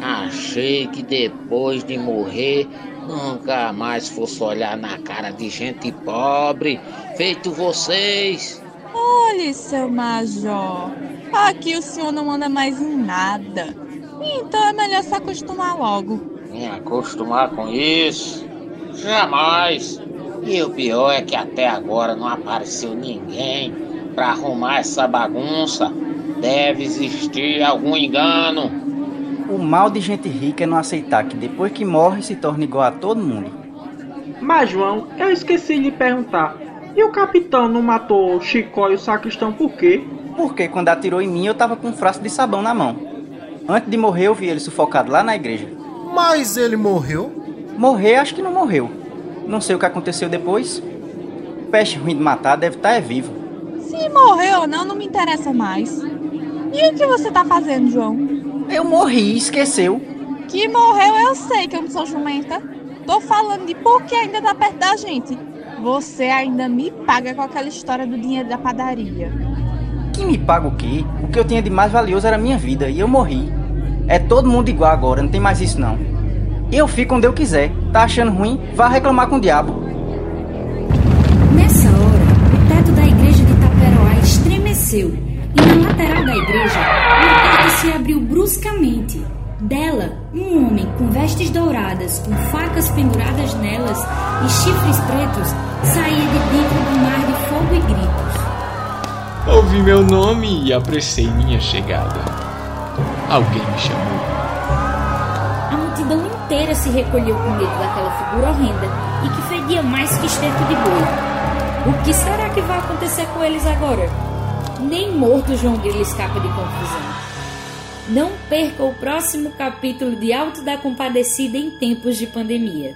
Achei que depois de morrer nunca mais fosse olhar na cara de gente pobre, feito vocês. Olhe, seu major, aqui o senhor não anda mais em nada. Então é melhor se acostumar logo. Me acostumar com isso? Jamais. E o pior é que até agora não apareceu ninguém para arrumar essa bagunça. Deve existir algum engano. O mal de gente rica é não aceitar que depois que morre se torna igual a todo mundo. Mas, João, eu esqueci de perguntar. E o capitão não matou o Chicó e o sacristão por quê? Porque quando atirou em mim eu tava com um frasco de sabão na mão. Antes de morrer eu vi ele sufocado lá na igreja. Mas ele morreu? Morrer acho que não morreu. Não sei o que aconteceu depois. Peste ruim de matar deve estar é vivo. Se morreu ou não, não me interessa mais. E o que você tá fazendo, João? Eu morri, esqueceu. Que morreu eu sei que eu não sou jumenta. Tô falando de por que ainda tá perto da gente. Você ainda me paga com aquela história do dinheiro da padaria. Que me paga o quê? O que eu tinha de mais valioso era a minha vida e eu morri. É todo mundo igual agora, não tem mais isso não. Eu fico onde eu quiser. Tá achando ruim? Vá reclamar com o diabo. Nessa hora, o teto da igreja de Taperoá estremeceu e na lateral da igreja, uma porta se abriu bruscamente. Dela, um homem com vestes douradas, com facas penduradas nelas e chifres pretos, saía de dentro do mar de fogo e gritos. Ouvi meu nome e apressei minha chegada. Alguém me chamou. A multidão inteira se recolheu com medo daquela figura horrenda e que fedia mais que esterco de boi. O que será que vai acontecer com eles agora? Nem morto João Grilo escapa de confusão. Não perca o próximo capítulo de Alto da Compadecida em tempos de pandemia.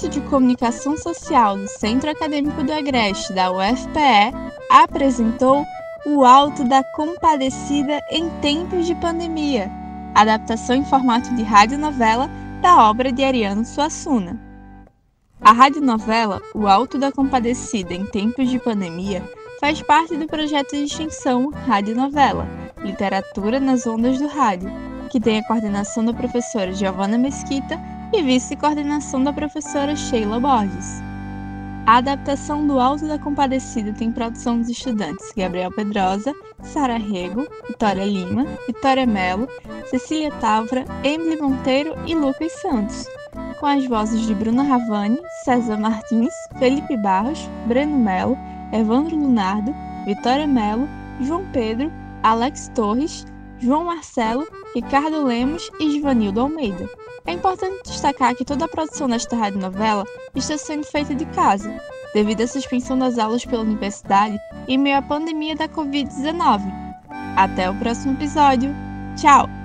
Curso de Comunicação Social do Centro Acadêmico do Agreste, da UFPE, apresentou o Alto da Compadecida em tempos de pandemia, adaptação em formato de radionovela da obra de Ariano Suassuna. A radionovela O Alto da Compadecida em Tempos de Pandemia faz parte do projeto de extensão Radionovela Literatura nas Ondas do Rádio, que tem a coordenação da professora Giovanna Mesquita e vice-coordenação da professora Sheila Borges. A adaptação do Alto da Compadecida tem produção dos estudantes Gabriel Pedrosa, Sara Rego, Vitória Lima, Vitória Melo, Cecília Tavra, Emily Monteiro e Lucas Santos com as vozes de Bruna Ravani, César Martins, Felipe Barros, Breno Melo, Evandro Lunardo, Vitória Melo, João Pedro, Alex Torres, João Marcelo, Ricardo Lemos e Givanildo Almeida. É importante destacar que toda a produção desta radionovela está sendo feita de casa, devido à suspensão das aulas pela universidade em meio à pandemia da Covid-19. Até o próximo episódio. Tchau!